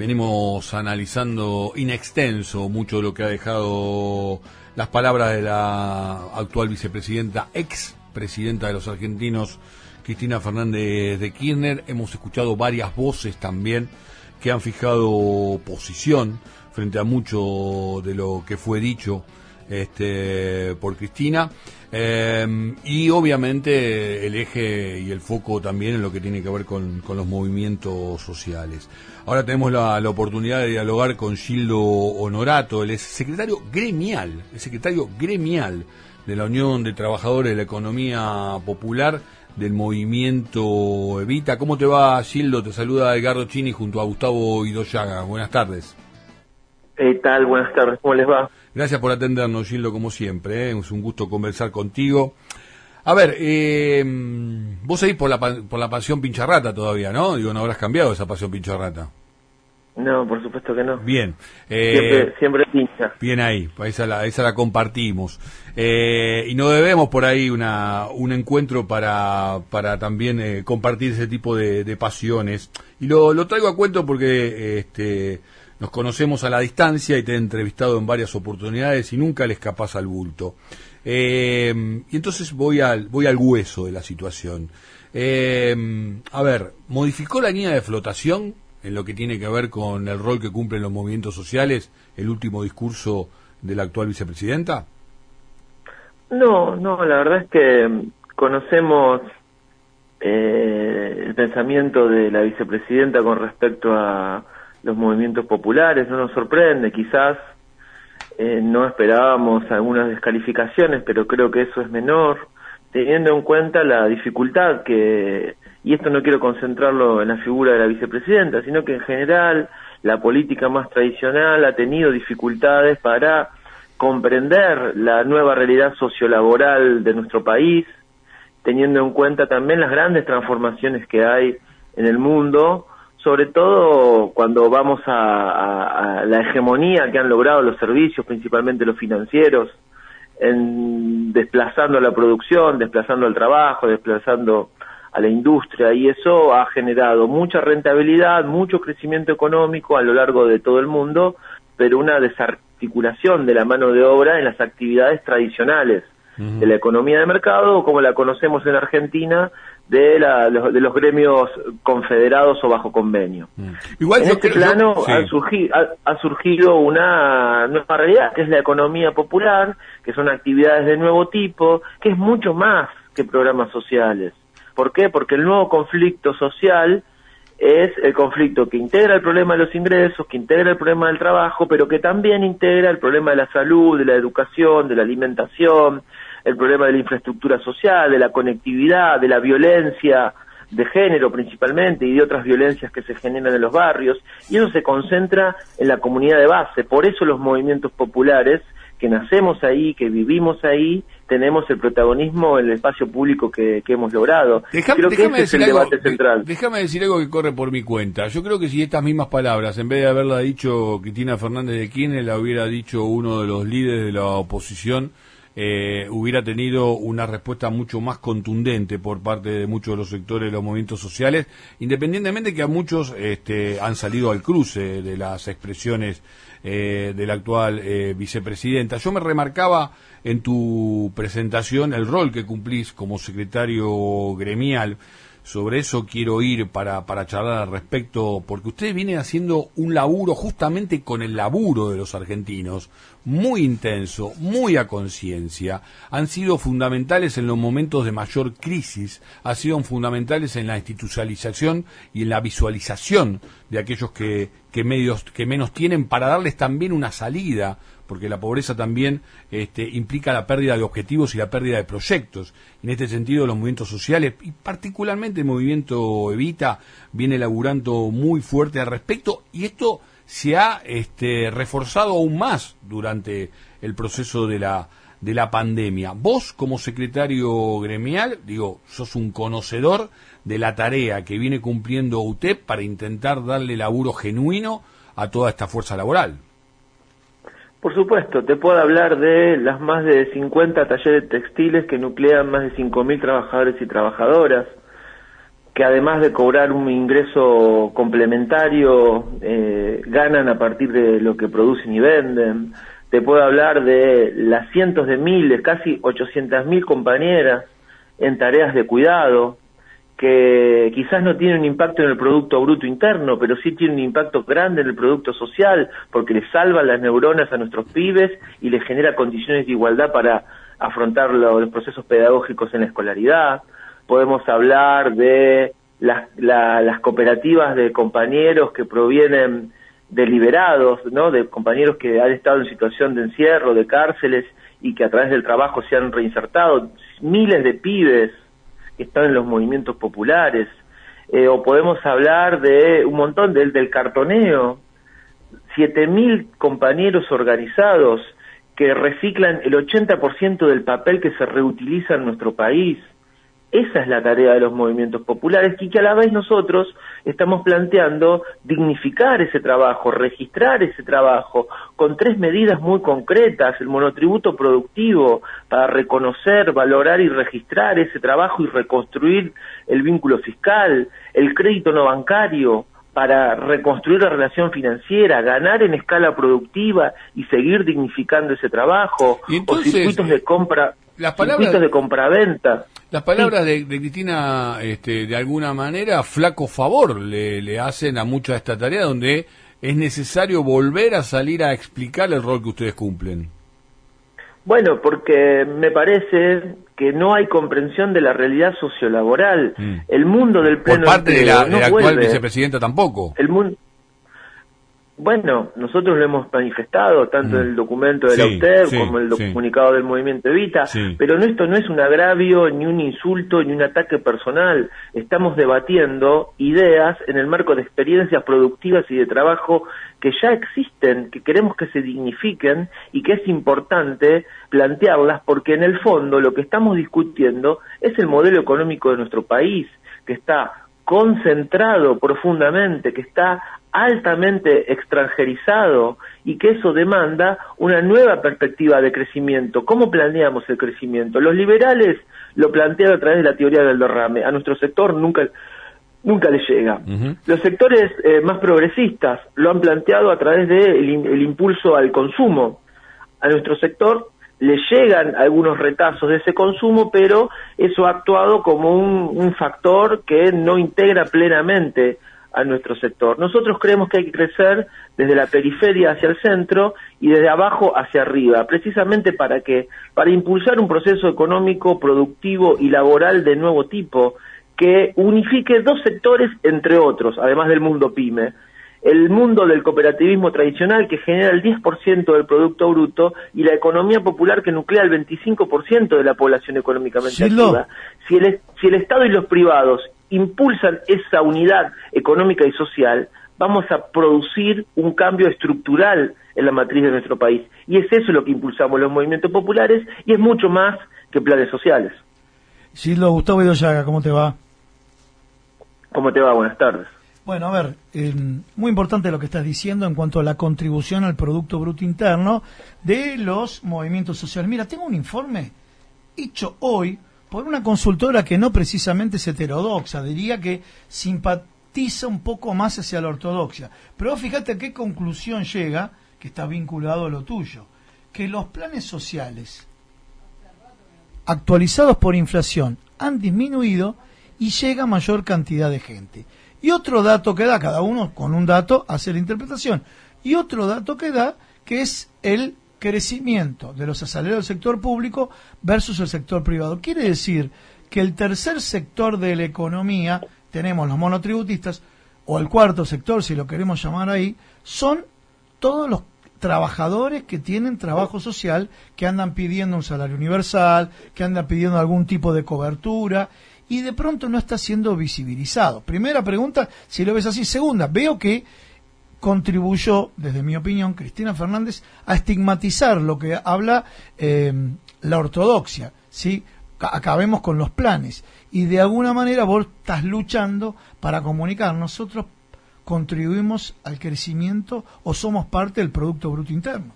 venimos analizando in extenso mucho de lo que ha dejado las palabras de la actual vicepresidenta, ex presidenta de los argentinos, Cristina Fernández de Kirchner. Hemos escuchado varias voces también que han fijado posición frente a mucho de lo que fue dicho este, por Cristina. Eh, y obviamente el eje y el foco también en lo que tiene que ver con, los movimientos sociales. Ahora tenemos la, oportunidad de dialogar con Gildo Honorato, el secretario gremial, el secretario gremial de la Unión de Trabajadores de la Economía Popular del movimiento Evita. ¿Cómo te va, Gildo? Te saluda Edgardo Chini junto a Gustavo Idoyaga. Buenas tardes. ¿Qué tal? Buenas tardes. ¿Cómo les va? Gracias por atendernos, Gildo, como siempre. ¿eh? Es un gusto conversar contigo. A ver, eh, vos seguís por la, por la pasión pincharrata todavía, ¿no? Digo, no habrás cambiado esa pasión pincharrata. No, por supuesto que no. Bien. Eh, siempre, pincha. Bien ahí, esa la, esa la compartimos. Eh, y no debemos por ahí una, un encuentro para, para también eh, compartir ese tipo de, de pasiones. Y lo, lo traigo a cuento porque este, nos conocemos a la distancia y te he entrevistado en varias oportunidades y nunca le escapas al bulto. Eh, y entonces voy al, voy al hueso de la situación. Eh, a ver, ¿modificó la línea de flotación en lo que tiene que ver con el rol que cumplen los movimientos sociales el último discurso de la actual vicepresidenta? No, no, la verdad es que conocemos eh, el pensamiento de la vicepresidenta con respecto a los movimientos populares, no nos sorprende, quizás eh, no esperábamos algunas descalificaciones, pero creo que eso es menor, teniendo en cuenta la dificultad que, y esto no quiero concentrarlo en la figura de la vicepresidenta, sino que en general la política más tradicional ha tenido dificultades para comprender la nueva realidad sociolaboral de nuestro país, teniendo en cuenta también las grandes transformaciones que hay en el mundo, sobre todo cuando vamos a, la hegemonía que han logrado los servicios, principalmente los financieros, en desplazando la producción, desplazando el trabajo, desplazando a la industria y eso ha generado mucha rentabilidad, mucho crecimiento económico a lo largo de todo el mundo, pero una desarticulación de la mano de obra en las actividades tradicionales de la economía de mercado, como la conocemos en Argentina, de, los, de los gremios confederados o bajo convenio. Mm. Igual en este plano ha, surgido, ha, surgido una nueva realidad, que es la economía popular, que son actividades de nuevo tipo, que es mucho más que programas sociales. ¿Por qué? Porque el nuevo conflicto social es el conflicto que integra el problema de los ingresos, que integra el problema del trabajo, pero que también integra el problema de la salud, de la educación, de la alimentación, el problema de la infraestructura social, de la conectividad, de la violencia de género principalmente y de otras violencias que se generan en los barrios, y eso se concentra en la comunidad de base. Por eso los movimientos populares, que nacemos ahí, que vivimos ahí, tenemos el protagonismo en el espacio público que, hemos logrado. creo que ese es el debate central. Déjame decir algo que corre por mi cuenta. Yo creo que si estas mismas palabras, en vez de haberla dicho Cristina Fernández de Kirchner, la hubiera dicho uno de los líderes de la oposición, eh, hubiera tenido una respuesta mucho más contundente por parte de muchos de los sectores de los movimientos sociales, independientemente que a muchos este, han salido al cruce de las expresiones eh, de la actual eh, vicepresidenta. Yo me remarcaba en tu presentación el rol que cumplís como secretario gremial sobre eso quiero ir para, para charlar al respecto, porque ustedes vienen haciendo un laburo justamente con el laburo de los argentinos, muy intenso, muy a conciencia, han sido fundamentales en los momentos de mayor crisis, han sido fundamentales en la institucionalización y en la visualización de aquellos que, que, medios, que menos tienen para darles también una salida porque la pobreza también este, implica la pérdida de objetivos y la pérdida de proyectos. En este sentido, los movimientos sociales, y particularmente el movimiento Evita, viene laburando muy fuerte al respecto, y esto se ha este, reforzado aún más durante el proceso de la, de la pandemia. Vos, como secretario gremial, digo, sos un conocedor de la tarea que viene cumpliendo UTEP para intentar darle laburo genuino a toda esta fuerza laboral. Por supuesto, te puedo hablar de las más de 50 talleres textiles que nuclean más de 5.000 trabajadores y trabajadoras, que además de cobrar un ingreso complementario, eh, ganan a partir de lo que producen y venden. Te puedo hablar de las cientos de miles, casi 800 mil compañeras en tareas de cuidado, que quizás no tienen un impacto en el Producto Bruto Interno, pero sí tienen un impacto grande en el Producto Social, porque le salvan las neuronas a nuestros pibes y les genera condiciones de igualdad para afrontar los procesos pedagógicos en la escolaridad. Podemos hablar de las, las cooperativas de compañeros que provienen de liberados, ¿no? de compañeros que han estado en situación de encierro, de cárceles y que a través del trabajo se han reinsertado, miles de pibes que están en los movimientos populares, eh, o podemos hablar de un montón del, del cartoneo, siete mil compañeros organizados que reciclan el 80% del papel que se reutiliza en nuestro país, esa es la tarea de los movimientos populares y que a la vez nosotros estamos planteando dignificar ese trabajo, registrar ese trabajo con tres medidas muy concretas, el monotributo productivo para reconocer, valorar y registrar ese trabajo y reconstruir el vínculo fiscal, el crédito no bancario para reconstruir la relación financiera, ganar en escala productiva y seguir dignificando ese trabajo, o circuitos de compra, las circuitos de compraventa. Las palabras de, Cristina, este, de alguna manera, flaco favor le, le hacen a mucha de esta tarea donde es necesario volver a salir a explicar el rol que ustedes cumplen. Bueno, porque me parece que no hay comprensión de la realidad sociolaboral. Mm. El mundo del pleno Por parte de la, actual vicepresidenta tampoco. El mundo bueno, nosotros lo hemos manifestado tanto en el mm. documento de la UTER como en el comunicado del movimiento Evita, pero esto no es un agravio, ni un insulto, ni un ataque personal. Estamos debatiendo ideas en el marco de experiencias productivas y de trabajo que ya existen, que queremos que se dignifiquen y que es importante plantearlas porque en el fondo lo que estamos discutiendo es el modelo económico de nuestro país, que está concentrado profundamente, que está altamente extranjerizado y que eso demanda una nueva perspectiva de crecimiento. ¿Cómo planeamos el crecimiento? Los liberales lo plantean a través de la teoría del derrame. A nuestro sector nunca nunca le llega. Los sectores eh, más progresistas lo han planteado a través del de el impulso al consumo. A nuestro sector le llegan algunos retazos de ese consumo, pero eso ha actuado como un factor que no integra plenamente a nuestro sector. Nosotros creemos que hay que crecer desde la periferia hacia el centro y desde abajo hacia arriba, precisamente para que para impulsar un proceso económico, productivo y laboral de nuevo tipo que unifique dos sectores entre otros, además del mundo pyme. El mundo del cooperativismo tradicional que genera el 10% del producto bruto y la economía popular que nuclea el 25% de la población económicamente activa. Si el, si el Estado y los privados impulsan esa unidad económica y social, vamos a producir un cambio estructural en la matriz de nuestro país. Y es eso lo que impulsamos los movimientos populares y es mucho más que planes sociales. Silvio Gustavo Idoyaga, ¿cómo te va? ¿Cómo te va? Buenas tardes. Bueno, a ver, eh, muy importante lo que estás diciendo en cuanto a la contribución al Producto Bruto Interno de los movimientos sociales. Mira, tengo un informe hecho hoy por una consultora que no precisamente es heterodoxa, diría que simpatiza un poco más hacia la ortodoxia. Pero fíjate a qué conclusión llega, que está vinculado a lo tuyo, que los planes sociales actualizados por inflación han disminuido y llega mayor cantidad de gente. Y otro dato que da, cada uno con un dato hace la interpretación, y otro dato que da, que es el crecimiento de los asalariados del sector público versus el sector privado. Quiere decir que el tercer sector de la economía, tenemos los monotributistas, o el cuarto sector, si lo queremos llamar ahí, son todos los trabajadores que tienen trabajo social, que andan pidiendo un salario universal, que andan pidiendo algún tipo de cobertura, y de pronto no está siendo visibilizado. Primera pregunta, si lo ves así. Segunda, veo que contribuyó, desde mi opinión, Cristina Fernández, a estigmatizar lo que habla eh, la ortodoxia, ¿sí? Acabemos con los planes. Y de alguna manera vos estás luchando para comunicar. Nosotros contribuimos al crecimiento o somos parte del Producto Bruto Interno.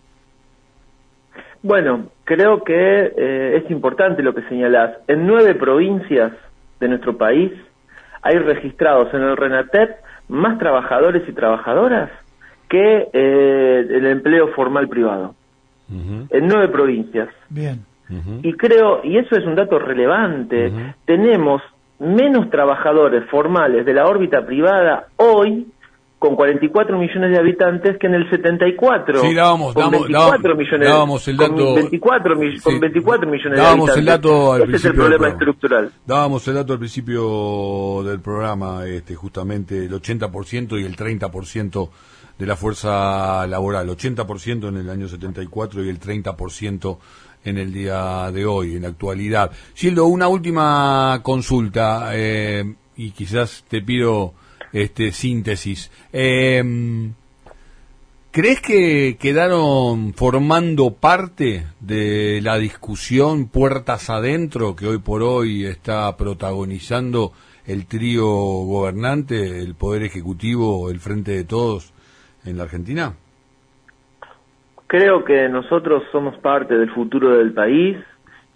Bueno, creo que eh, es importante lo que señalás. En nueve provincias de nuestro país hay registrados en el RENATEP más trabajadores y trabajadoras que eh, el empleo formal privado. En nueve provincias. Bien. Y creo, y eso es un dato relevante, tenemos menos trabajadores formales de la órbita privada hoy con 44 millones de habitantes que en el 74. Sí, dábamos, con 24 millones, dábamos el dato. Con 24, con 24 millones de habitantes. El dato al Ese es el problema estructural. Dábamos el dato al principio del programa, este, justamente el 80% y el 30% de la fuerza laboral. 80% en el año 74 y el 30% en el día de hoy, en la actualidad. Gildo, una última consulta eh, y quizás te pido este síntesis. Em, ¿Crees que quedaron formando parte de la discusión puertas adentro que hoy por hoy está protagonizando el trío gobernante, el Poder Ejecutivo, el Frente de Todos en la Argentina? Creo que nosotros somos parte del futuro del país,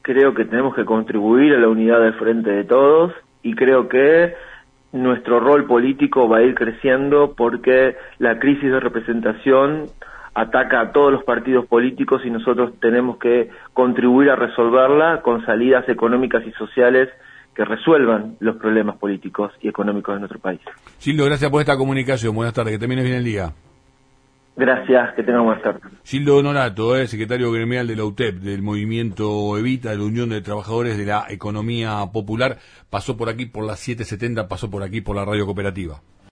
creo que tenemos que contribuir a la unidad del Frente de Todos y creo que nuestro rol político va a ir creciendo porque la crisis de representación ataca a todos los partidos políticos y nosotros tenemos que contribuir a resolverla con salidas económicas y sociales que resuelvan los problemas políticos y económicos de nuestro país. Gildo, gracias por esta comunicación. Buenas tardes, que termine bien el día. Gracias, que tengan buenas tardes. Gildo Honorato, eh, secretario gremial de la UTEP, del movimiento Evita, de la Unión de Trabajadores de la Economía Popular, pasó por aquí por las 7.70, pasó por aquí por la radio cooperativa.